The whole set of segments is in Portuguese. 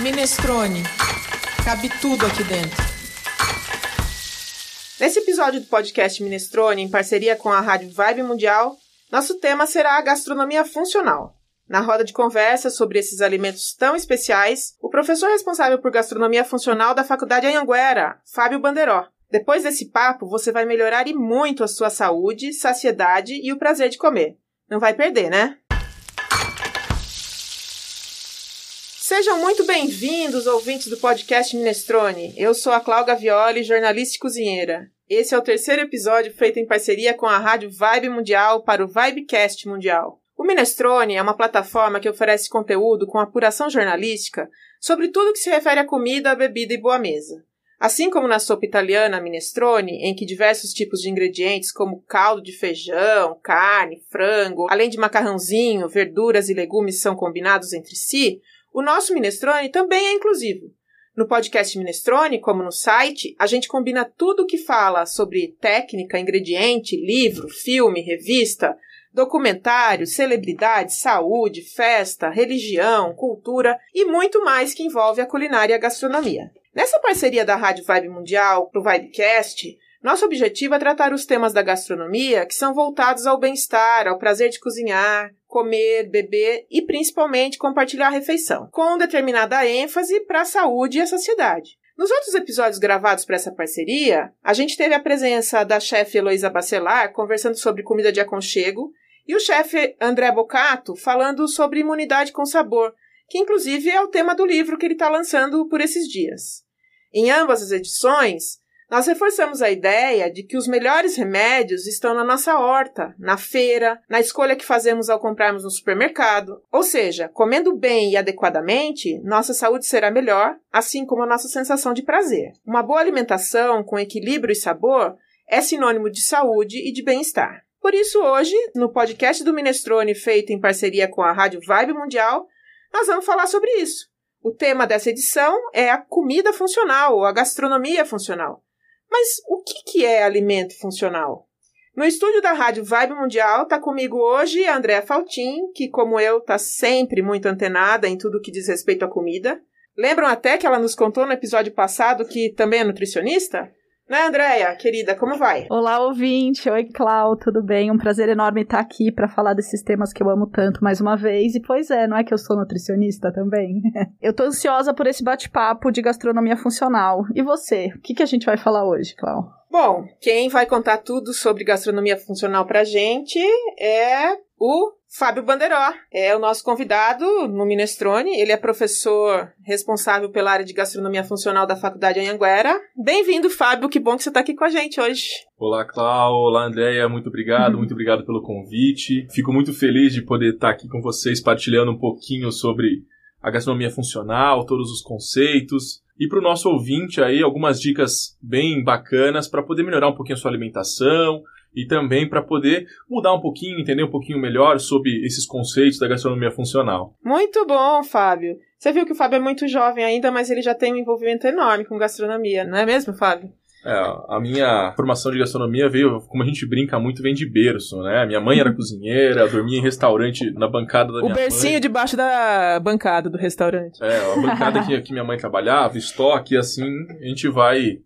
Minestrone. Cabe tudo aqui dentro. Nesse episódio do podcast Minestrone, em parceria com a Rádio Vibe Mundial, nosso tema será a gastronomia funcional. Na roda de conversa sobre esses alimentos tão especiais, o professor responsável por gastronomia funcional da Faculdade Anhanguera, Fábio Banderó. Depois desse papo, você vai melhorar e muito a sua saúde, saciedade e o prazer de comer. Não vai perder, né? Sejam muito bem-vindos, ouvintes do podcast Minestrone. Eu sou a Cláudia Violi, jornalista e cozinheira. Esse é o terceiro episódio feito em parceria com a Rádio Vibe Mundial para o Vibecast Mundial. O Minestrone é uma plataforma que oferece conteúdo com apuração jornalística sobre tudo que se refere a comida, bebida e boa mesa. Assim como na sopa italiana minestrone, em que diversos tipos de ingredientes como caldo de feijão, carne, frango, além de macarrãozinho, verduras e legumes são combinados entre si, o nosso Minestrone também é inclusivo. No podcast Minestrone, como no site, a gente combina tudo o que fala sobre técnica, ingrediente, livro, filme, revista, documentário, celebridade, saúde, festa, religião, cultura e muito mais que envolve a culinária e a gastronomia. Nessa parceria da Rádio Vibe Mundial para o Vibecast, nosso objetivo é tratar os temas da gastronomia que são voltados ao bem-estar, ao prazer de cozinhar, comer, beber e principalmente compartilhar a refeição, com determinada ênfase para a saúde e a saciedade. Nos outros episódios gravados para essa parceria, a gente teve a presença da chefe Heloísa Bacelar conversando sobre comida de aconchego e o chefe André Bocato falando sobre imunidade com sabor, que inclusive é o tema do livro que ele está lançando por esses dias. Em ambas as edições, nós reforçamos a ideia de que os melhores remédios estão na nossa horta, na feira, na escolha que fazemos ao comprarmos no supermercado. Ou seja, comendo bem e adequadamente, nossa saúde será melhor, assim como a nossa sensação de prazer. Uma boa alimentação com equilíbrio e sabor é sinônimo de saúde e de bem-estar. Por isso, hoje, no podcast do Minestrone, feito em parceria com a Rádio Vibe Mundial, nós vamos falar sobre isso. O tema dessa edição é a comida funcional, ou a gastronomia funcional. Mas o que, que é alimento funcional? No estúdio da Rádio Vibe Mundial está comigo hoje a Andréa Faltin, que, como eu, está sempre muito antenada em tudo que diz respeito à comida. Lembram até que ela nos contou no episódio passado que também é nutricionista? Né, Andréia, querida, como vai? Olá, ouvinte. Oi, Clau, tudo bem? Um prazer enorme estar aqui para falar desses temas que eu amo tanto mais uma vez. E pois é, não é que eu sou nutricionista também? eu tô ansiosa por esse bate-papo de gastronomia funcional. E você? O que, que a gente vai falar hoje, Clau? Bom, quem vai contar tudo sobre gastronomia funcional pra gente é o Fábio Banderó. É o nosso convidado no Minestrone. Ele é professor responsável pela área de gastronomia funcional da Faculdade Anhanguera. Bem-vindo, Fábio. Que bom que você está aqui com a gente hoje. Olá, Clau. Olá, Andréia. Muito obrigado. Uhum. Muito obrigado pelo convite. Fico muito feliz de poder estar aqui com vocês partilhando um pouquinho sobre a gastronomia funcional, todos os conceitos. E para o nosso ouvinte aí, algumas dicas bem bacanas para poder melhorar um pouquinho a sua alimentação e também para poder mudar um pouquinho, entender um pouquinho melhor sobre esses conceitos da gastronomia funcional. Muito bom, Fábio. Você viu que o Fábio é muito jovem ainda, mas ele já tem um envolvimento enorme com gastronomia, não é mesmo, Fábio? É, a minha formação de gastronomia veio, como a gente brinca muito, vem de berço, né? Minha mãe era cozinheira, dormia em restaurante na bancada da minha mãe. O bercinho debaixo da bancada do restaurante. É, a bancada que, que minha mãe trabalhava, estoque, assim, a gente vai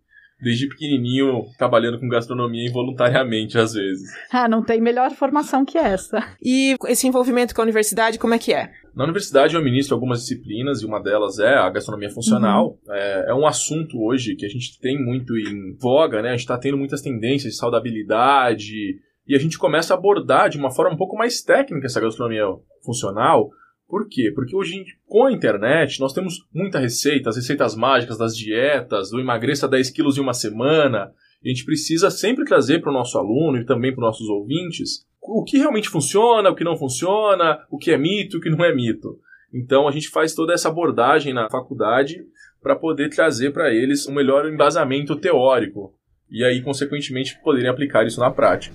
desde pequenininho trabalhando com gastronomia involuntariamente às vezes. Ah, não tem melhor formação que essa. E esse envolvimento com a universidade, como é que é? Na universidade eu ministro algumas disciplinas e uma delas é a gastronomia funcional. Uhum. É, é, um assunto hoje que a gente tem muito em voga, né? A gente está tendo muitas tendências de saudabilidade e a gente começa a abordar de uma forma um pouco mais técnica essa gastronomia funcional por quê? Porque hoje, com a internet, nós temos muita receita, as receitas mágicas das dietas, do emagreça 10 quilos em uma semana. a gente precisa sempre trazer para o nosso aluno e também para os nossos ouvintes o que realmente funciona, o que não funciona, o que é mito, o que não é mito. Então a gente faz toda essa abordagem na faculdade para poder trazer para eles um melhor embasamento teórico e aí, consequentemente, poderem aplicar isso na prática.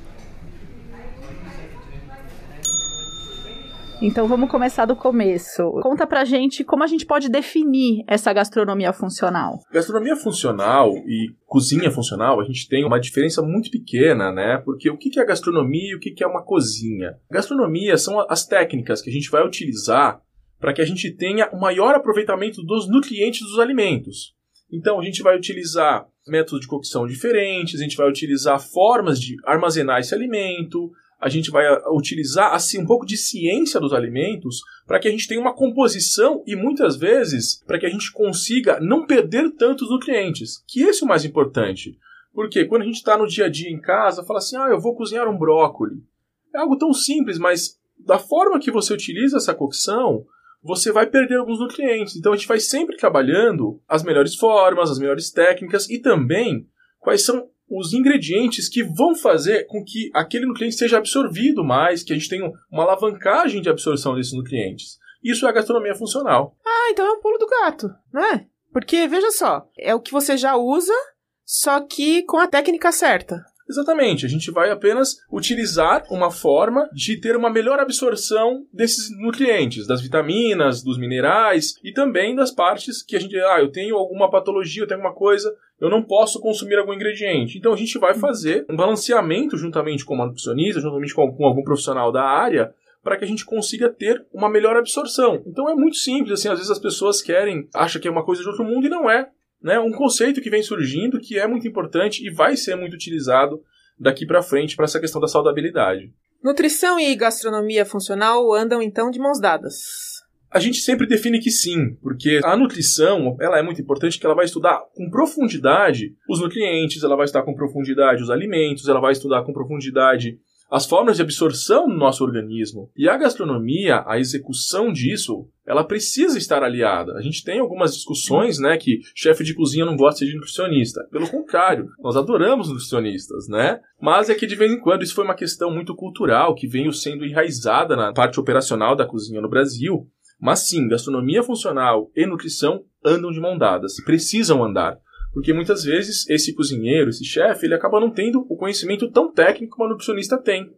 Então vamos começar do começo. Conta pra gente como a gente pode definir essa gastronomia funcional. Gastronomia funcional e cozinha funcional, a gente tem uma diferença muito pequena, né? Porque o que é gastronomia e o que é uma cozinha? Gastronomia são as técnicas que a gente vai utilizar para que a gente tenha o maior aproveitamento dos nutrientes dos alimentos. Então a gente vai utilizar métodos de cocção diferentes, a gente vai utilizar formas de armazenar esse alimento, a gente vai ah, utilizar assim um pouco de ciência dos alimentos para que a gente tenha uma composição e muitas vezes para que a gente consiga não perder tantos nutrientes, que esse é o mais importante. Porque quando a gente está no dia a dia em casa, fala assim: "Ah, eu vou cozinhar um brócolis". É algo tão simples, mas da forma que você utiliza essa cocção, você vai perder alguns nutrientes. Então a gente vai sempre trabalhando as melhores formas, as melhores técnicas e também quais são os ingredientes que vão fazer com que aquele nutriente seja absorvido mais, que a gente tenha uma alavancagem de absorção desses nutrientes. Isso é a gastronomia funcional. Ah, então é um pulo do gato, não é? Porque, veja só, é o que você já usa, só que com a técnica certa. Exatamente, a gente vai apenas utilizar uma forma de ter uma melhor absorção desses nutrientes, das vitaminas, dos minerais e também das partes que a gente, ah, eu tenho alguma patologia, eu tenho alguma coisa, eu não posso consumir algum ingrediente. Então a gente vai fazer um balanceamento juntamente com uma nutricionista, juntamente com, com algum profissional da área, para que a gente consiga ter uma melhor absorção. Então é muito simples, assim, às vezes as pessoas querem, acham que é uma coisa de outro mundo e não é né, um conceito que vem surgindo que é muito importante e vai ser muito utilizado daqui para frente para essa questão da saudabilidade. Nutrição e gastronomia funcional andam então de mãos dadas. A gente sempre define que sim, porque a nutrição ela é muito importante, que ela vai estudar com profundidade os nutrientes, ela vai estudar com profundidade os alimentos, ela vai estudar com profundidade as formas de absorção no nosso organismo. E a gastronomia, a execução disso, ela precisa estar aliada. A gente tem algumas discussões, né, que chefe de cozinha não gosta de nutricionista. Pelo contrário, nós adoramos nutricionistas, né? Mas é que de vez em quando isso foi uma questão muito cultural que veio sendo enraizada na parte operacional da cozinha no Brasil. Mas sim, gastronomia funcional e nutrição andam de mão dadas, precisam andar. Porque muitas vezes esse cozinheiro, esse chefe, ele acaba não tendo o conhecimento tão técnico que uma nutricionista tem.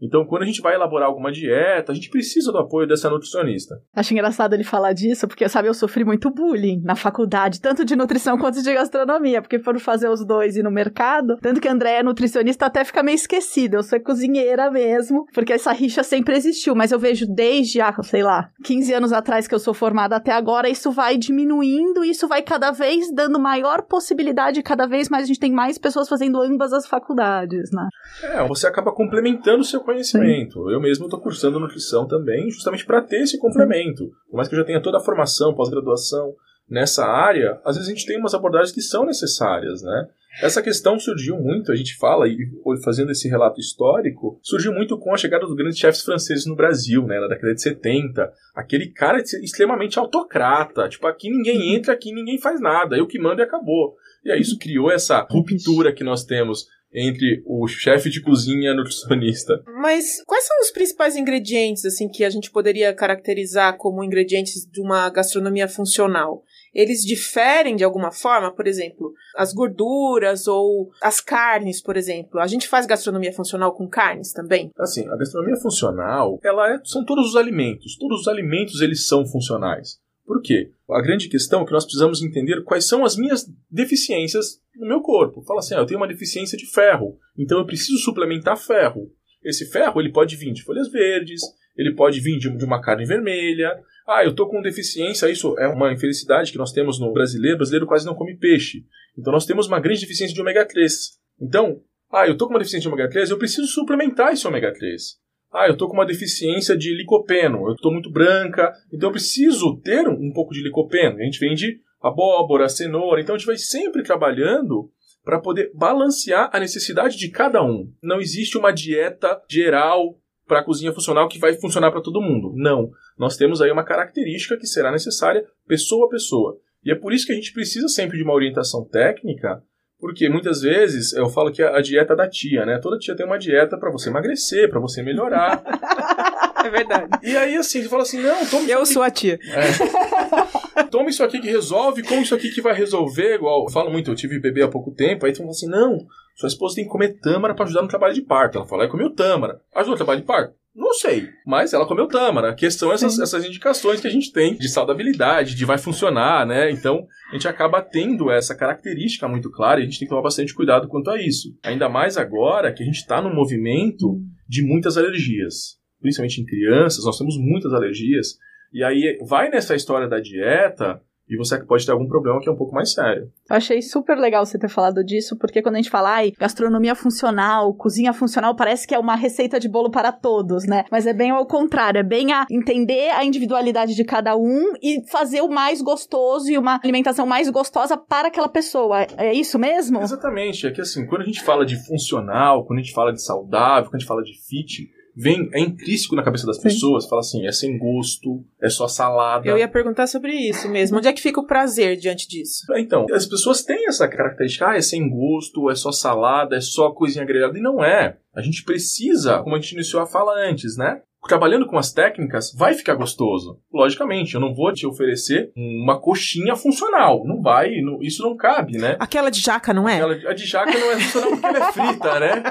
Então, quando a gente vai elaborar alguma dieta, a gente precisa do apoio dessa nutricionista. Acho engraçado ele falar disso, porque, sabe, eu sofri muito bullying na faculdade, tanto de nutrição quanto de gastronomia, porque foram fazer os dois e no mercado. Tanto que a André é nutricionista, até fica meio esquecida. Eu sou cozinheira mesmo, porque essa rixa sempre existiu, mas eu vejo desde, ah, sei lá, 15 anos atrás que eu sou formada até agora, isso vai diminuindo, isso vai cada vez dando maior possibilidade, cada vez mais a gente tem mais pessoas fazendo ambas as faculdades, né? É, você acaba complementando o seu conhecimento. Sim. Eu mesmo estou cursando nutrição também, justamente para ter esse complemento. Por mais que eu já tenha toda a formação, pós-graduação nessa área, às vezes a gente tem umas abordagens que são necessárias, né? Essa questão surgiu muito, a gente fala, e fazendo esse relato histórico, surgiu muito com a chegada dos grandes chefes franceses no Brasil, né, na década de 70. Aquele cara extremamente autocrata, tipo, aqui ninguém entra, aqui ninguém faz nada, eu que mando e acabou. E aí isso criou essa ruptura que nós temos entre o chefe de cozinha e a nutricionista. Mas quais são os principais ingredientes assim que a gente poderia caracterizar como ingredientes de uma gastronomia funcional? Eles diferem de alguma forma, por exemplo, as gorduras ou as carnes, por exemplo. A gente faz gastronomia funcional com carnes também? Assim, a gastronomia funcional, ela é, são todos os alimentos. Todos os alimentos eles são funcionais. Por quê? A grande questão é que nós precisamos entender quais são as minhas deficiências no meu corpo. Fala assim, ah, eu tenho uma deficiência de ferro, então eu preciso suplementar ferro. Esse ferro ele pode vir de folhas verdes, ele pode vir de, uma carne vermelha. Ah, eu estou com deficiência, isso é uma infelicidade que nós temos no brasileiro. O brasileiro quase não come peixe. Então nós temos uma grande deficiência de ômega 3. Então, ah, eu estou com uma deficiência de ômega 3, eu preciso suplementar esse ômega 3. Ah, eu estou com uma deficiência de licopeno, eu estou muito branca, então eu preciso ter um pouco de licopeno. A gente vende abóbora, cenoura, então a gente vai sempre trabalhando para poder balancear a necessidade de cada um. Não existe uma dieta geral para a cozinha funcional que vai funcionar para todo mundo. Não. Nós temos aí uma característica que será necessária pessoa a pessoa. E é por isso que a gente precisa sempre de uma orientação técnica porque muitas vezes eu falo que a, dieta da tia, né? Toda tia tem uma dieta para você emagrecer, para você melhorar. é verdade. E aí, assim, você fala assim: não, toma Eu sou a tia. É. toma isso aqui que resolve, come isso aqui que vai resolver. Igual eu falo muito, eu tive bebê há pouco tempo, aí tu fala assim: não, sua esposa tem que comer tâmara para ajudar no trabalho de parto. Ela fala: é comeu tâmara. Ajuda no trabalho de parto? Não sei, mas ela comeu tâmara. A questão é essas, essas indicações que a gente tem de saudabilidade, de vai funcionar, né? Então, a gente acaba tendo essa característica muito clara e a gente tem que tomar bastante cuidado quanto a isso. Ainda mais agora que a gente está num movimento de muitas alergias. Principalmente em crianças, nós temos muitas alergias. E aí vai nessa história da dieta e você pode ter algum problema que é um pouco mais sério. Eu achei super legal você ter falado disso, porque quando a gente fala, ai, gastronomia funcional, cozinha funcional, parece que é uma receita de bolo para todos, né? Mas é bem ao contrário, é bem a entender a individualidade de cada um e fazer o mais gostoso e uma alimentação mais gostosa para aquela pessoa. É isso mesmo? Exatamente. É que assim, quando a gente fala de funcional, quando a gente fala de saudável, quando a gente fala de fit, vem, é intrínseco na cabeça das Sim. pessoas, fala assim, é sem gosto, é só salada. Eu ia perguntar sobre isso mesmo. Onde é que fica o prazer diante disso? É, então, as pessoas têm essa característica, ah, é sem gosto, é só salada, é só coisinha grelhada, e não é. A gente precisa, como a gente iniciou a fala antes, né? trabalhando com as técnicas, vai ficar gostoso. Logicamente, eu não vou te oferecer uma coxinha funcional. Não vai, não, isso não cabe, né? Aquela de jaca, não é? Aquela, a de jaca não é funcional porque ela é frita, né?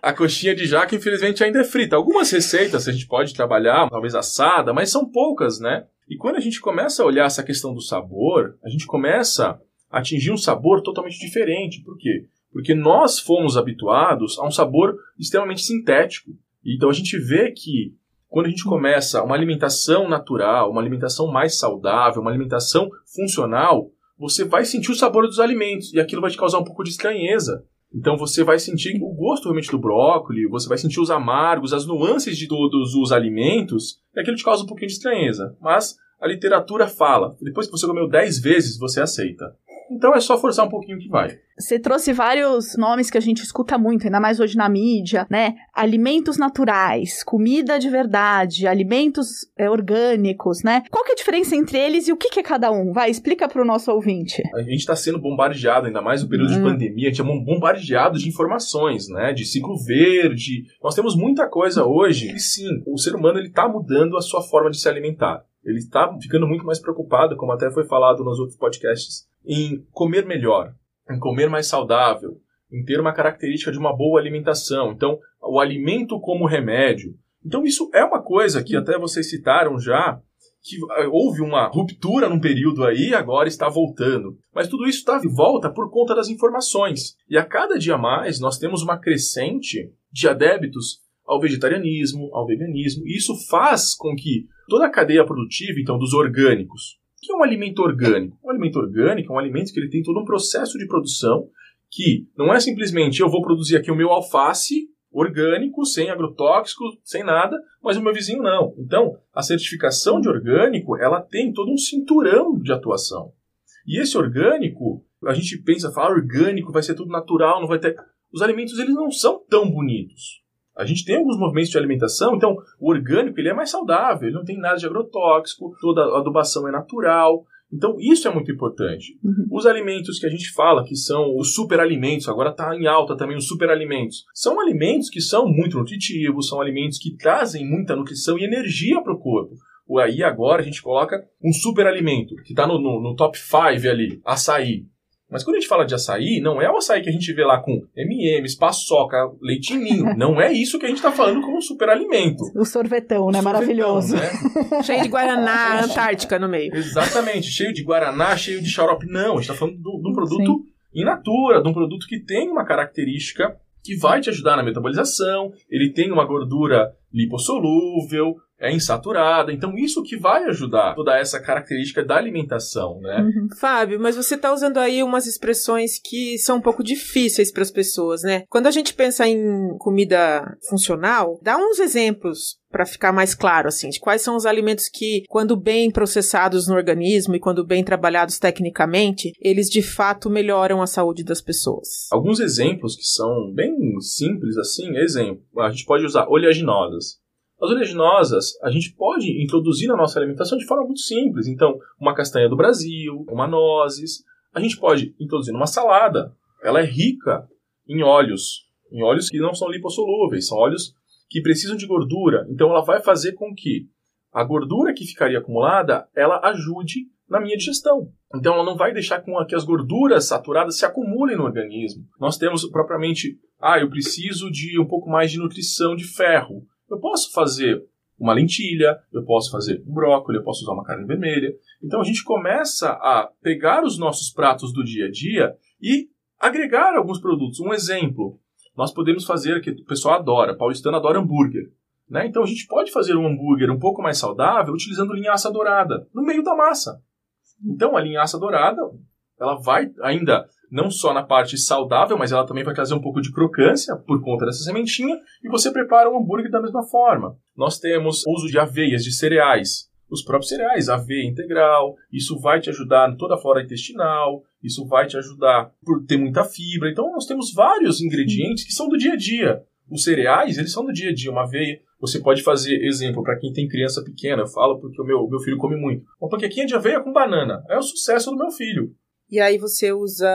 A coxinha de jaca, infelizmente, ainda é frita. Algumas receitas a gente pode trabalhar, talvez assada, mas são poucas, né? E quando a gente começa a olhar essa questão do sabor, a gente começa a atingir um sabor totalmente diferente. Por quê? Porque nós fomos habituados a um sabor extremamente sintético. Então a gente vê que quando a gente começa uma alimentação natural, uma alimentação mais saudável, uma alimentação funcional, você vai sentir o sabor dos alimentos e aquilo vai te causar um pouco de estranheza. Então você vai sentir o gosto realmente do brócolis, você vai sentir os amargos, as nuances de todos os alimentos, e aquilo te causa um pouquinho de estranheza. Mas a literatura fala, depois que você comeu 10 vezes, você aceita. Então é só forçar um pouquinho que vai. Você trouxe vários nomes que a gente escuta muito, ainda mais hoje na mídia, né? Alimentos naturais, comida de verdade, alimentos é, orgânicos, né? Qual que é a diferença entre eles e o que, que é cada um? Vai, explica para o nosso ouvinte. A gente está sendo bombardeado, ainda mais no período hum. de pandemia, a gente é bombardeado de informações, né? De ciclo verde. Nós temos muita coisa hoje e sim, o ser humano ele está mudando a sua forma de se alimentar. Ele está ficando muito mais preocupado, como até foi falado nos outros podcasts, em comer melhor, em comer mais saudável, em ter uma característica de uma boa alimentação. Então, o alimento como remédio. Então, isso é uma coisa que até vocês citaram já, que eh, houve uma ruptura num período aí, agora está voltando. Mas tudo isso está de volta por conta das informações. E a cada dia mais nós temos uma crescente de adébitos ao vegetarianismo, ao veganismo, e isso faz com que toda a cadeia produtiva, então, dos orgânicos, o que é um alimento orgânico? Um alimento orgânico é um alimento que ele tem todo um processo de produção que não é simplesmente eu vou produzir aqui o meu alface orgânico, sem agrotóxico, sem nada, mas o meu vizinho não. Então, a certificação de orgânico, ela tem todo um cinturão de atuação. E esse orgânico, a gente pensa, fala orgânico, vai ser tudo natural, não vai ter... Os alimentos, eles não são tão bonitos. A gente tem alguns movimentos de alimentação, então o orgânico ele é mais saudável, ele não tem nada de agrotóxico, toda a adubação é natural. Então isso é muito importante. Uhum. Os alimentos que a gente fala que são os superalimentos, agora está em alta também os superalimentos, são alimentos que são muito nutritivos, são alimentos que trazem muita nutrição e energia para o corpo. Aí agora a gente coloca um superalimento, que está no, no, no top 5 ali, açaí. Mas quando a gente fala de açaí, não é o açaí que a gente vê lá com M&M's, paçoca, leitinho. não é isso que a gente está falando como superalimento. O sorvetão, né? Sorvetão, Maravilhoso. Né? cheio de Guaraná, Antártica no meio. Exatamente. Cheio de Guaraná, cheio de xarope. Não, a gente está falando de um produto Sim. in natura, de um produto que tem uma característica que vai te ajudar na metabolização, ele tem uma gordura lipossolúvel, é insaturada. Então, isso que vai ajudar toda essa característica da alimentação, né? Uhum. Fábio, mas você está usando aí umas expressões que são um pouco difíceis para as pessoas, né? Quando a gente pensa em comida funcional, dá uns exemplos para ficar mais claro, assim, de quais são os alimentos que, quando bem processados no organismo e quando bem trabalhados tecnicamente, eles de fato melhoram a saúde das pessoas. Alguns exemplos que são bem simples, assim, exemplo, a gente pode usar oleaginosas. As oleaginosas a gente pode introduzir na nossa alimentação de forma muito simples. Então, uma castanha do Brasil, uma nozes. A gente pode introduzir numa salada. Ela é rica em óleos, em óleos que não são lipossolúveis, são óleos que precisam de gordura. Então, ela vai fazer com que a gordura que ficaria acumulada, ela ajude na minha digestão. Então, ela não vai deixar com que as gorduras saturadas se acumulem no organismo. Nós temos propriamente, ah, eu preciso de um pouco mais de nutrição de ferro. Eu posso fazer uma lentilha, eu posso fazer um brócolis, eu posso usar uma carne vermelha. Então a gente começa a pegar os nossos pratos do dia a dia e agregar alguns produtos. Um exemplo, nós podemos fazer que o pessoal adora, paulistano adora hambúrguer. Né? Então a gente pode fazer um hambúrguer um pouco mais saudável utilizando linhaça dourada no meio da massa. Então a linhaça dourada, ela vai ainda não só na parte saudável, mas ela também vai trazer um pouco de crocância por conta dessa sementinha e você prepara o hambúrguer da mesma forma. Nós temos uso de aveias, de cereais, os próprios cereais, aveia integral, isso vai te ajudar em toda a flora intestinal, isso vai te ajudar por ter muita fibra. Então nós temos vários ingredientes que são do dia a dia. Os cereais, eles são do dia a dia, uma aveia. Você pode fazer, exemplo, para quem tem criança pequena, eu falo porque o meu, meu filho come muito. Uma panquequinha de aveia com banana. É o sucesso do meu filho. E aí você usa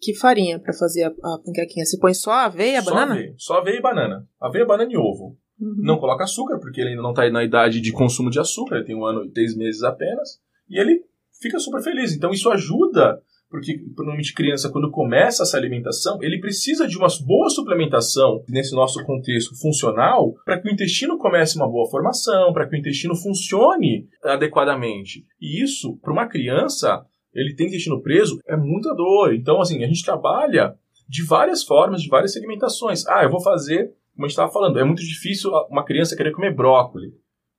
que farinha para fazer a, a, panquequinha? Você põe só aveia, só banana? Aveia. Só aveia e banana. Aveia, banana e ovo. Uhum. Não coloca açúcar, porque ele ainda não está na idade de consumo de açúcar, ele tem um ano e três meses apenas. E ele fica super feliz. Então isso ajuda, porque normalmente criança, quando começa essa alimentação, ele precisa de uma boa suplementação nesse nosso contexto funcional para que o intestino comece uma boa formação, para que o intestino funcione adequadamente. E isso, para uma criança, ele tem intestino preso, é muita dor. Então, assim, a gente trabalha de várias formas, de várias segmentações. Ah, eu vou fazer, como a gente estava falando, é muito difícil uma criança querer comer brócolis.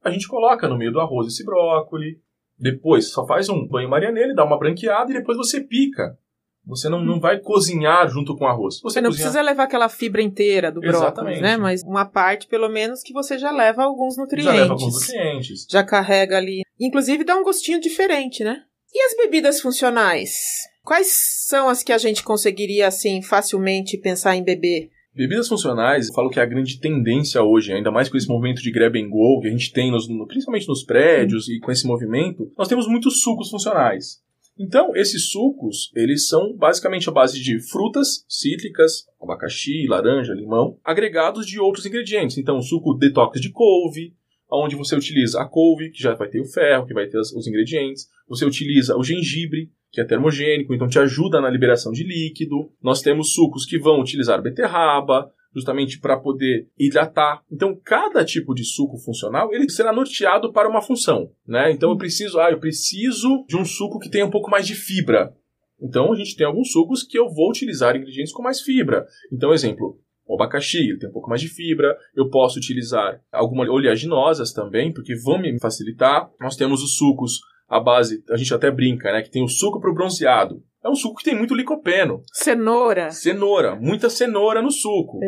A gente coloca no meio do arroz esse brócolis, depois só faz um banho maria nele, dá uma branqueada e depois você pica. Você não, não vai cozinhar junto com o arroz. Você, não precisa levar aquela fibra inteira do brócolis, né? Mas uma parte, pelo menos, que você já leva alguns nutrientes. Já leva alguns nutrientes. Já carrega ali. Inclusive dá um gostinho diferente, né? E as bebidas funcionais? Quais são as que a gente conseguiria, assim, facilmente pensar em beber? Bebidas funcionais, eu falo que é a grande tendência hoje, ainda mais com esse movimento de grab and go que a gente tem, nos, principalmente nos prédios e com esse movimento, nós temos muitos sucos funcionais. Então, esses sucos, eles são basicamente a base de frutas cítricas, abacaxi, laranja, limão, agregados de outros ingredientes. Então, suco detox de couve, onde você utiliza a couve, que já vai ter o ferro, que vai ter os ingredientes. Você utiliza o gengibre, que é termogênico, então te ajuda na liberação de líquido. Nós temos sucos que vão utilizar beterraba, justamente para poder hidratar. Então, cada tipo de suco funcional, ele será norteado para uma função, né? Então, eu preciso, ah, eu preciso de um suco que tenha um pouco mais de fibra. Então, a gente tem alguns sucos que eu vou utilizar ingredientes com mais fibra. Então, exemplo, o abacaxi, ele tem um pouco mais de fibra. Eu posso utilizar algumas oleaginosas também, porque vão me facilitar. Nós temos os sucos à base, a gente até brinca, né, que tem o suco para o bronzeado. É um suco que tem muito licopeno. Cenoura. Cenoura, muita cenoura no suco.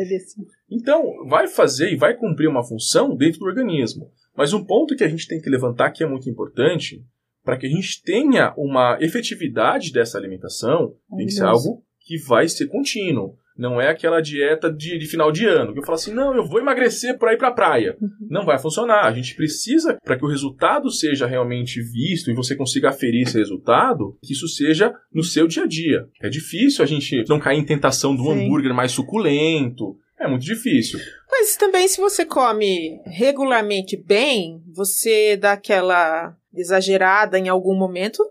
Então, vai fazer e vai cumprir uma função dentro do organismo. Mas um ponto que a gente tem que levantar que é muito importante, para que a gente tenha uma efetividade dessa alimentação, tem que ser algo que vai ser contínuo. Não é aquela dieta de, de, final de ano, que eu falo assim, não, eu vou emagrecer para ir para a praia. Uhum. Não vai funcionar. A gente precisa, para que o resultado seja realmente visto e você consiga aferir esse resultado, que isso seja no seu dia a dia. É difícil a gente não cair em tentação do Sim. hambúrguer mais suculento. É muito difícil. Mas também, se você come regularmente bem, você dá aquela exagerada em algum momento,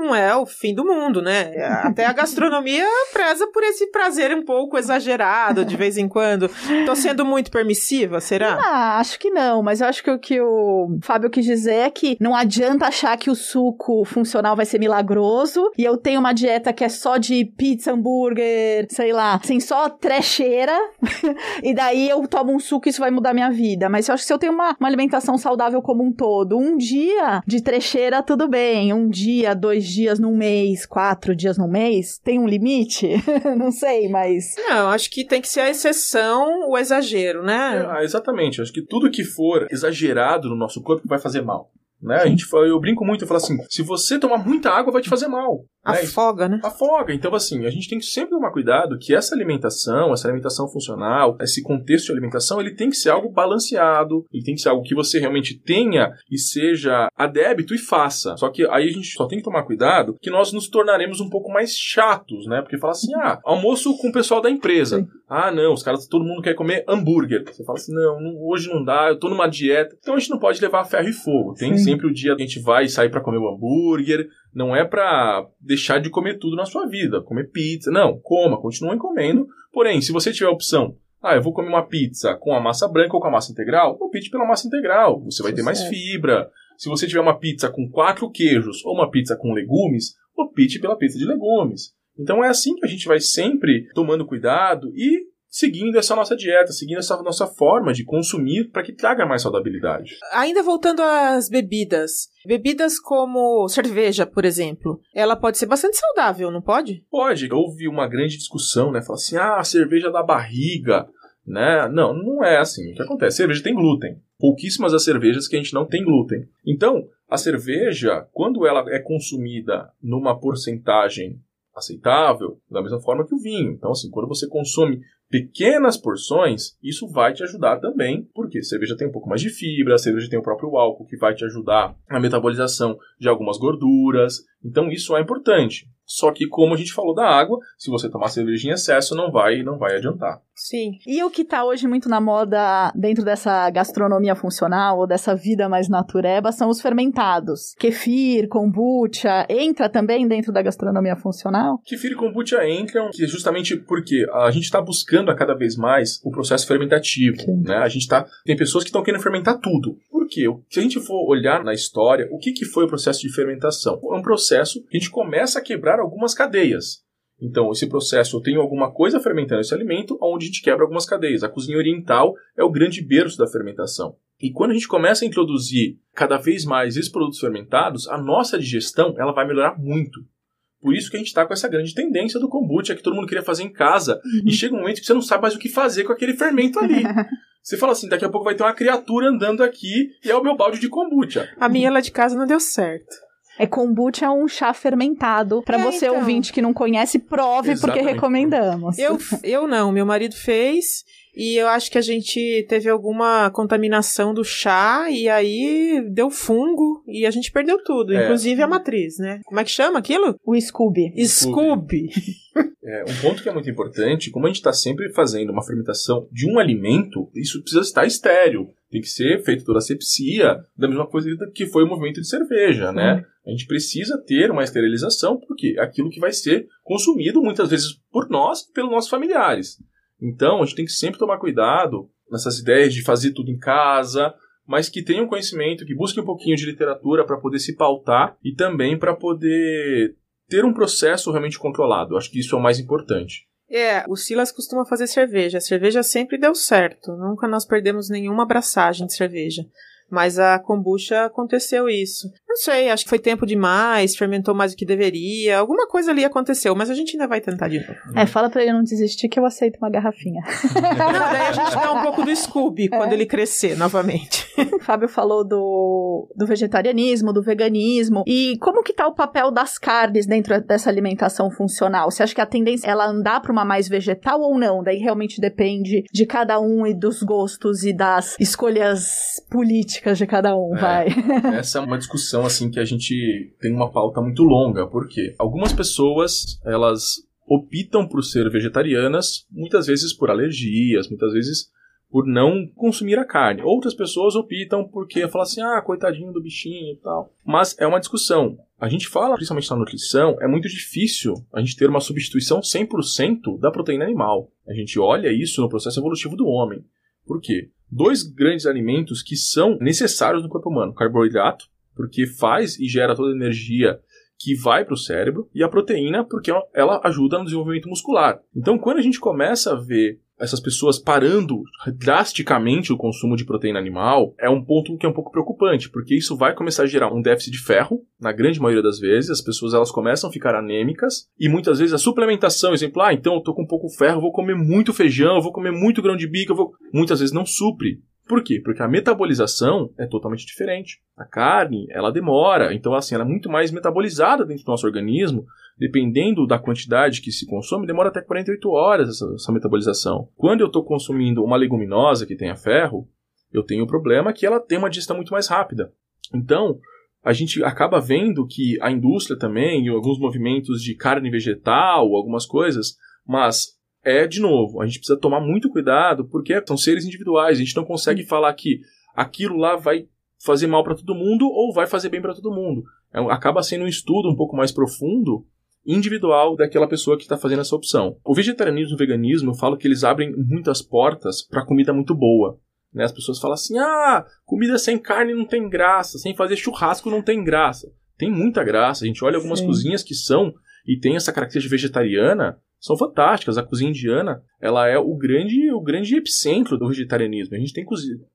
não é o fim do mundo, né? Até a gastronomia preza por esse prazer um pouco exagerado de vez em quando. Tô sendo muito permissiva, será? Ah, acho que não, mas eu acho que o que o Fábio quis dizer é que não adianta achar que o suco funcional vai ser milagroso e eu tenho uma dieta que é só de pizza, hambúrguer, sei lá, sem só trecheira, e daí eu tomo um suco e isso vai mudar minha vida. Mas eu acho que se eu tenho uma, uma alimentação saudável como um todo, um dia de trecheira, tudo bem. Um dia, dois dias num mês, quatro dias num mês, tem um limite? não sei, mas. Não, acho que tem que ser a exceção, o exagero, né? É, exatamente. Acho que tudo que for exagerado no nosso corpo vai fazer mal. Né? A gente fala, eu brinco muito, eu falo assim: se você tomar muita água, vai te fazer mal. Né? Afoga, né? Afoga. Então, assim, a gente tem que sempre tomar cuidado que essa alimentação, essa alimentação funcional, esse contexto de alimentação, ele tem que ser algo balanceado, ele tem que ser algo que você realmente tenha e seja a débito e faça. Só que aí a gente só tem que tomar cuidado que nós nos tornaremos um pouco mais chatos, né? Porque fala assim: ah, almoço com o pessoal da empresa. Sim. Ah, não, os caras, todo mundo quer comer hambúrguer. Você fala assim: não, não, hoje não dá, eu tô numa dieta. Então a gente não pode levar ferro e fogo. Tem Sim. sempre o dia que a gente vai sair para comer o hambúrguer, não é para deixar de comer tudo na sua vida, comer pizza. Não, coma, continue comendo. Porém, se você tiver a opção, ah, eu vou comer uma pizza com a massa branca ou com a massa integral, opte pela massa integral. Você vai ter mais fibra. Se você tiver uma pizza com quatro queijos ou uma pizza com legumes, opte pela pizza de legumes. Então é assim que a gente vai sempre tomando cuidado e seguindo essa nossa dieta, seguindo essa nossa forma de consumir para que traga mais saudabilidade. Ainda voltando às bebidas. Bebidas como cerveja, por exemplo, ela pode ser bastante saudável, não pode? Pode. Houve uma grande discussão, né? Falar assim, ah, a cerveja da barriga, né? Não, não é assim. O que acontece? cerveja tem glúten. Pouquíssimas as cervejas que a gente não tem glúten. Então, a cerveja, quando ela é consumida numa porcentagem aceitável, da mesma forma que o vinho. Então, assim, quando você consome pequenas porções, isso vai te ajudar também, porque cerveja tem um pouco mais de fibra, a cerveja tem o próprio álcool que vai te ajudar na metabolização de algumas gorduras. Então, isso é importante. Só que, como a gente falou da água, se você tomar cerveja em excesso, não vai, não vai adiantar. Sim. E o que está hoje muito na moda dentro dessa gastronomia funcional ou dessa vida mais natureba são os fermentados. Kefir, kombucha, entra também dentro da gastronomia funcional? Kefir e kombucha entram, que é justamente porque a gente está buscando a cada vez mais o processo fermentativo, né? A gente tá tem pessoas que estão querendo fermentar tudo. Se a gente for olhar na história, o que, que foi o processo de fermentação? É um processo que a gente começa a quebrar algumas cadeias. Então, esse processo, eu tenho alguma coisa fermentando esse alimento, onde a gente quebra algumas cadeias. A cozinha oriental é o grande berço da fermentação. E quando a gente começa a introduzir cada vez mais esses produtos fermentados, a nossa digestão ela vai melhorar muito. Por isso que a gente está com essa grande tendência do kombucha que todo mundo queria fazer em casa. Uhum. E chega um momento que você não sabe mais o que fazer com aquele fermento ali. Você fala assim, daqui a pouco vai ter uma criatura andando aqui e é o meu balde de kombucha. A minha lá de casa não deu certo. É kombucha é um chá fermentado. Para é, você então. ouvinte que não conhece, prove Exatamente. porque recomendamos. Eu, eu não, meu marido fez e eu acho que a gente teve alguma contaminação do chá e aí deu fungo e a gente perdeu tudo, é. inclusive a matriz, né? Como é que chama aquilo? O Scooby. Scooby. é, um ponto que é muito importante, como a gente está sempre fazendo uma fermentação de um alimento, isso precisa estar estéreo. Tem que ser feito toda a sepsia, da mesma coisa que foi o movimento de cerveja, né? Uhum. A gente precisa ter uma esterilização, porque é aquilo que vai ser consumido muitas vezes por nós e pelos nossos familiares. Então, a gente tem que sempre tomar cuidado nessas ideias de fazer tudo em casa, mas que tenham conhecimento, que busquem um pouquinho de literatura para poder se pautar e também para poder ter um processo realmente controlado. Acho que isso é o mais importante. É, o Silas costuma fazer cerveja. A cerveja sempre deu certo. Nunca nós perdemos nenhuma abraçagem de cerveja. Mas a kombucha aconteceu isso. Não sei, acho que foi tempo demais, fermentou mais do que deveria. Alguma coisa ali aconteceu, mas a gente ainda vai tentar de novo. É, fala pra ele não desistir que eu aceito uma garrafinha. não, daí a gente dá um pouco do Scooby é. quando ele crescer novamente. O Fábio falou do, do vegetarianismo, do veganismo. E como que tá o papel das carnes dentro dessa alimentação funcional? Você acha que a tendência é ela andar para uma mais vegetal ou não? Daí realmente depende de cada um e dos gostos e das escolhas políticas de cada um, é, vai. Essa é uma discussão assim que a gente tem uma pauta muito longa, porque algumas pessoas, elas optam por ser vegetarianas, muitas vezes por alergias, muitas vezes por não consumir a carne. Outras pessoas optam porque falam assim, ah, coitadinho do bichinho e tal. Mas é uma discussão. A gente fala, principalmente na nutrição, é muito difícil a gente ter uma substituição 100% da proteína animal. A gente olha isso no processo evolutivo do homem. Por quê? Dois grandes alimentos que são necessários no corpo humano: carboidrato, porque faz e gera toda a energia que vai para o cérebro, e a proteína, porque ela ajuda no desenvolvimento muscular. Então, quando a gente começa a ver essas pessoas parando drasticamente o consumo de proteína animal é um ponto que é um pouco preocupante, porque isso vai começar a gerar um déficit de ferro, na grande maioria das vezes, as pessoas elas começam a ficar anêmicas, e muitas vezes a suplementação, exemplo, ah, então eu tô com pouco ferro, vou comer muito feijão, vou comer muito grão de bico, vou... muitas vezes não supre. Por quê? Porque a metabolização é totalmente diferente. A carne, ela demora, então assim, ela é muito mais metabolizada dentro do nosso organismo dependendo da quantidade que se consome, demora até 48 horas essa, essa metabolização. Quando eu estou consumindo uma leguminosa que tenha ferro, eu tenho o problema que ela tem uma digestão muito mais rápida. Então, a gente acaba vendo que a indústria também, e alguns movimentos de carne vegetal, algumas coisas, mas é, de novo, a gente precisa tomar muito cuidado porque são seres individuais, a gente não consegue falar que aquilo lá vai fazer mal para todo mundo ou vai fazer bem para todo mundo. É, acaba sendo um estudo um pouco mais profundo individual daquela pessoa que está fazendo essa opção. O vegetarianismo e o veganismo, eu falo que eles abrem muitas portas para comida muito boa. Né? As pessoas falam assim: ah, comida sem carne não tem graça, sem fazer churrasco não tem graça. Tem muita graça. A gente olha algumas Sim. cozinhas que são e tem essa característica vegetariana, são fantásticas. A cozinha indiana, ela é o grande, o grande epicentro do vegetarianismo. A gente tem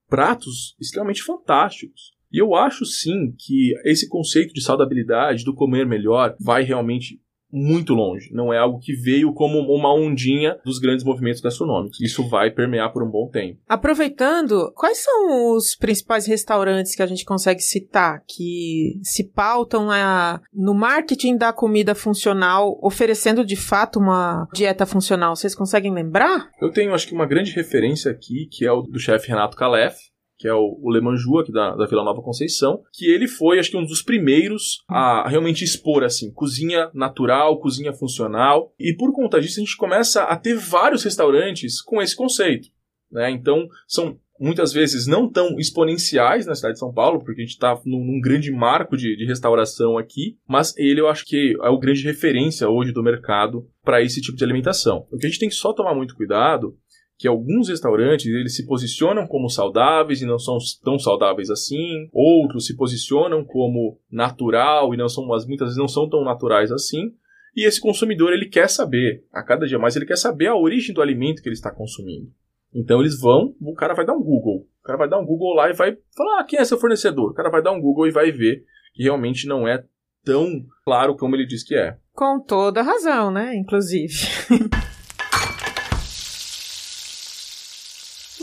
pratos extremamente fantásticos. E eu acho sim que esse conceito de saudabilidade, do comer melhor, vai realmente muito longe. Não é algo que veio como uma ondinha dos grandes movimentos gastronômicos. Isso vai permear por um bom tempo. Aproveitando, quais são os principais restaurantes que a gente consegue citar que se pautam na, no marketing da comida funcional, oferecendo de fato uma dieta funcional? Vocês conseguem lembrar? Eu tenho, acho que, uma grande referência aqui, que é o do chefe Renato Calef, que é o, o Lemanju aqui da, da Vila Nova Conceição, que ele foi, acho que, um dos primeiros a realmente expor, assim, cozinha natural, cozinha funcional, e por conta disso a gente começa a ter vários restaurantes com esse conceito, né? Então, são muitas vezes não tão exponenciais na cidade de São Paulo, porque a gente está num, num, grande marco de, de, restauração aqui, mas ele eu acho que é o grande referência hoje do mercado para esse tipo de alimentação. O que a gente tem que só tomar muito cuidado que alguns restaurantes eles se posicionam como saudáveis e não são tão saudáveis assim, outros se posicionam como natural e não são, mas muitas vezes não são tão naturais assim. E esse consumidor ele quer saber, a cada dia mais ele quer saber a origem do alimento que ele está consumindo. Então eles vão, o cara vai dar um Google, o cara vai dar um Google lá e vai falar ah, quem é seu fornecedor. O cara vai dar um Google e vai ver que realmente não é tão claro como ele diz que é. Com toda razão, né? Inclusive.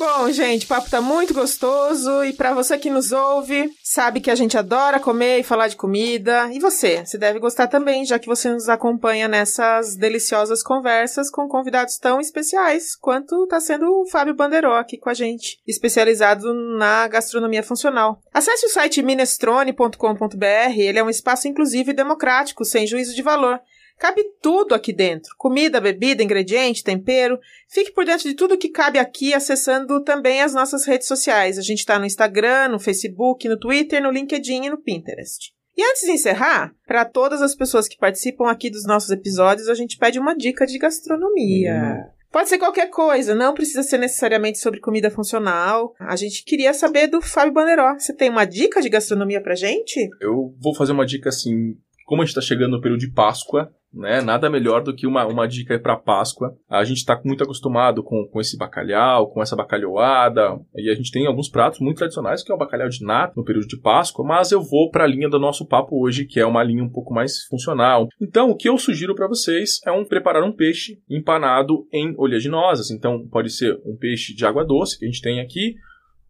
Bom, gente, o papo tá muito gostoso e para você que nos ouve, sabe que a gente adora comer e falar de comida. E você, você deve gostar também, já que você nos acompanha nessas deliciosas conversas com convidados tão especiais quanto tá sendo o Fábio Banderó aqui com a gente, especializado na gastronomia funcional. Acesse o site minestrone.com.br, ele é um espaço inclusivo e democrático, sem juízo de valor. Cabe tudo aqui dentro: comida, bebida, ingrediente, tempero. Fique por dentro de tudo que cabe aqui acessando também as nossas redes sociais. A gente está no Instagram, no Facebook, no Twitter, no LinkedIn e no Pinterest. E antes de encerrar, para todas as pessoas que participam aqui dos nossos episódios, a gente pede uma dica de gastronomia. Uhum. Pode ser qualquer coisa, não precisa ser necessariamente sobre comida funcional. A gente queria saber do Fábio Banderó. Você tem uma dica de gastronomia pra gente? Eu vou fazer uma dica assim. Como a gente está chegando no período de Páscoa, né? Nada melhor do que uma, uma dica para Páscoa. A gente está muito acostumado com, com esse bacalhau, com essa bacalhoada, e a gente tem alguns pratos muito tradicionais, que é o bacalhau de nata no período de Páscoa, mas eu vou para a linha do nosso papo hoje, que é uma linha um pouco mais funcional. Então, o que eu sugiro para vocês é um preparar um peixe empanado em oleaginosas. Então, pode ser um peixe de água doce, que a gente tem aqui,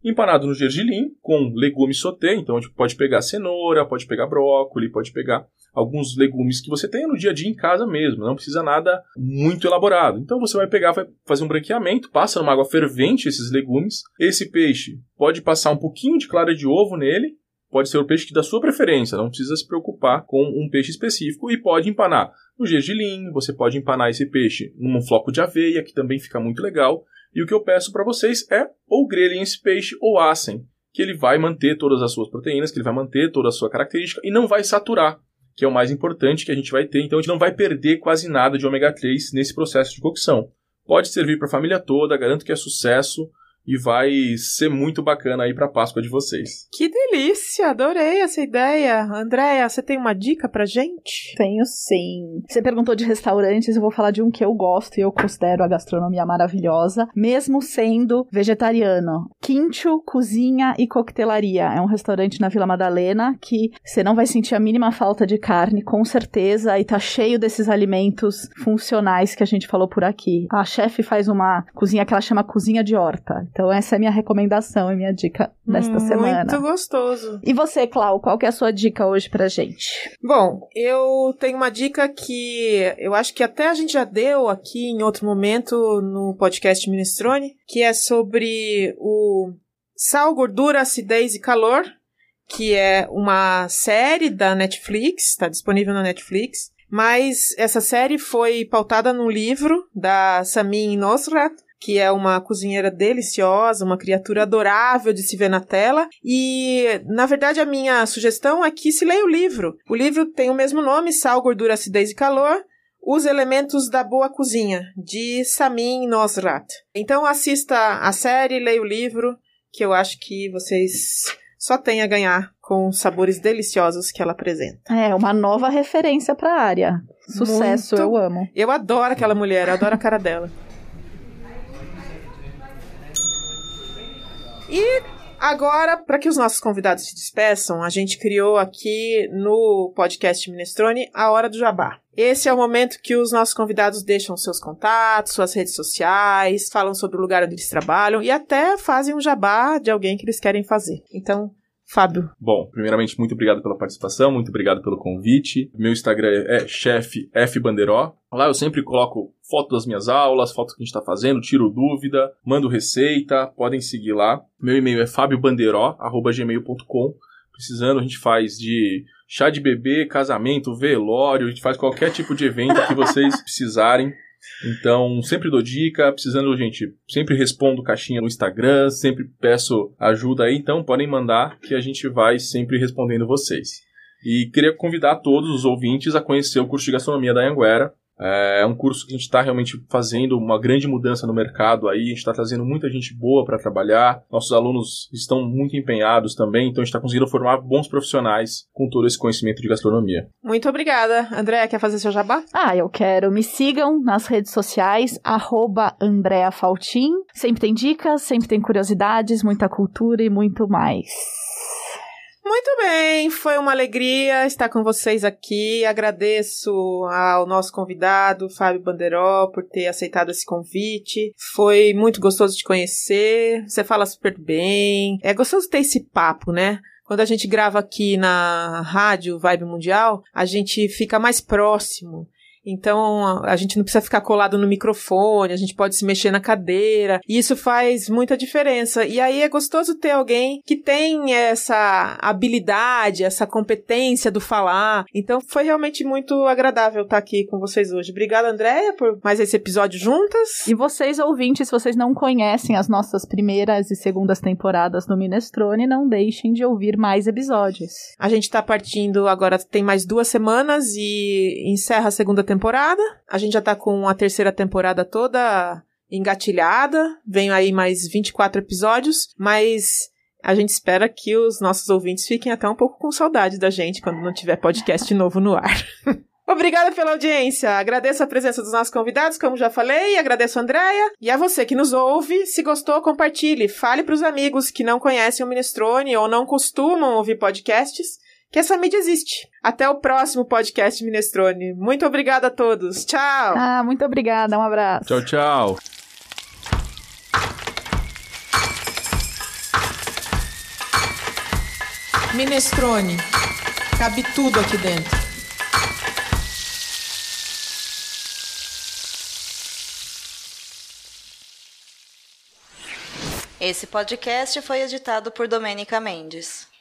empanado no gergelim, com legumes sauté. Então, a gente pode pegar cenoura, pode pegar brócolis, pode pegar alguns legumes que você tenha no dia a dia em casa mesmo, não precisa nada muito elaborado. Então você vai pegar, vai fazer um branqueamento, passa numa água fervente esses legumes. Esse peixe pode passar um pouquinho de clara de ovo nele, pode ser o peixe que da sua preferência, não precisa se preocupar com um peixe específico e pode empanar no gergelim, você pode empanar esse peixe num floco de aveia, que também fica muito legal. E o que eu peço para vocês é ou grelhem esse peixe ou assem, que ele vai manter todas as suas proteínas, que ele vai manter toda a sua característica e não vai saturar que é o mais importante que a gente vai ter. Então a gente não vai perder quase nada de ômega 3 nesse processo de cocção. Pode servir para a família toda, garanto que é sucesso e vai ser muito bacana aí para Páscoa de vocês. Que delícia, adorei essa ideia. Andréia, você tem uma dica pra gente? Tenho sim. Você perguntou de restaurantes, eu vou falar de um que eu gosto e eu considero a gastronomia maravilhosa, mesmo sendo vegetariano. Quincho Cozinha e Coquetelaria. É um restaurante na Vila Madalena que você não vai sentir a mínima falta de carne, com certeza, e tá cheio desses alimentos funcionais que a gente falou por aqui. A chefe faz uma cozinha que ela chama cozinha de horta. Então essa é a minha recomendação e minha dica desta Muito semana. Muito gostoso. E você, Clau, qual que é a sua dica hoje pra gente? Bom, eu tenho uma dica que eu acho que até a gente já deu aqui em outro momento no podcast Minestrone, que é sobre o sal, gordura, acidez e calor, que é uma série da Netflix, está disponível na Netflix. Mas essa série foi pautada num livro da Samin Nosrat, que é uma cozinheira deliciosa, uma criatura adorável de se ver na tela. E, na verdade, a minha sugestão é que se leia o livro. O livro tem o mesmo nome, Sal, Gordura, Acidez e Calor. Os Elementos da Boa Cozinha, de Samin Nosrat. Então assista a série, leia o livro, que eu acho que vocês só tem a ganhar com os sabores deliciosos que ela apresenta. É, uma nova referência pra área. Sucesso, Muito. eu amo. Eu adoro aquela mulher, eu adoro a cara dela. E agora, para que os nossos convidados se despeçam, a gente criou aqui no podcast Minestrone a Hora do Jabá. Esse é o momento que os nossos convidados deixam seus contatos, suas redes sociais, falam sobre o lugar onde eles trabalham e até fazem um jabá de alguém que eles querem fazer. Então, Fábio. Bom, primeiramente, muito obrigado pela participação, muito obrigado pelo convite. Meu Instagram é chefe F. Lá eu sempre coloco foto das minhas aulas, fotos que a gente está fazendo, tiro dúvida, mando receita, podem seguir lá. Meu e-mail é fabiobanderó.gmail.com. Precisando, a gente faz de chá de bebê, casamento, velório, a gente faz qualquer tipo de evento que vocês precisarem. Então, sempre dou dica, precisando, gente, sempre respondo caixinha no Instagram, sempre peço ajuda aí, então podem mandar que a gente vai sempre respondendo vocês. E queria convidar todos os ouvintes a conhecer o curso de gastronomia da Anguera. É um curso que a gente está realmente fazendo uma grande mudança no mercado aí, a gente está trazendo muita gente boa para trabalhar, nossos alunos estão muito empenhados também, então a gente está conseguindo formar bons profissionais com todo esse conhecimento de gastronomia. Muito obrigada. André, quer fazer seu jabá? Ah, eu quero. Me sigam nas redes sociais, arroba Andrea Faltin. Sempre tem dicas, sempre tem curiosidades, muita cultura e muito mais. Muito bem, foi uma alegria estar com vocês aqui. Agradeço ao nosso convidado, Fábio Banderó, por ter aceitado esse convite. Foi muito gostoso te conhecer. Você fala super bem. É gostoso ter esse papo, né? Quando a gente grava aqui na rádio Vibe Mundial, a gente fica mais próximo. Então, a gente não precisa ficar colado no microfone, a gente pode se mexer na cadeira, e isso faz muita diferença. E aí é gostoso ter alguém que tem essa habilidade, essa competência do falar. Então, foi realmente muito agradável estar aqui com vocês hoje. Obrigada, Andréia, por mais esse episódio juntas. E vocês, ouvintes, se vocês não conhecem as nossas primeiras e segundas temporadas do Minestrone, não deixem de ouvir mais episódios. A gente tá partindo agora, tem mais duas semanas e encerra a segunda temporada. A gente já tá com a terceira temporada toda engatilhada. Vem aí mais 24 episódios, mas a gente espera que os nossos ouvintes fiquem até um pouco com saudade da gente quando não tiver podcast novo no ar. Obrigada pela audiência. Agradeço a presença dos nossos convidados, como já falei, agradeço a Andréia. E a você que nos ouve, se gostou, compartilhe. Fale para os amigos que não conhecem o Minestrone ou não costumam ouvir podcasts que essa mídia existe. Até o próximo podcast Minestrone. Muito obrigada a todos. Tchau. Ah, muito obrigada. Um abraço. Tchau, tchau. Minestrone. Cabe tudo aqui dentro. Esse podcast foi editado por Domênica Mendes.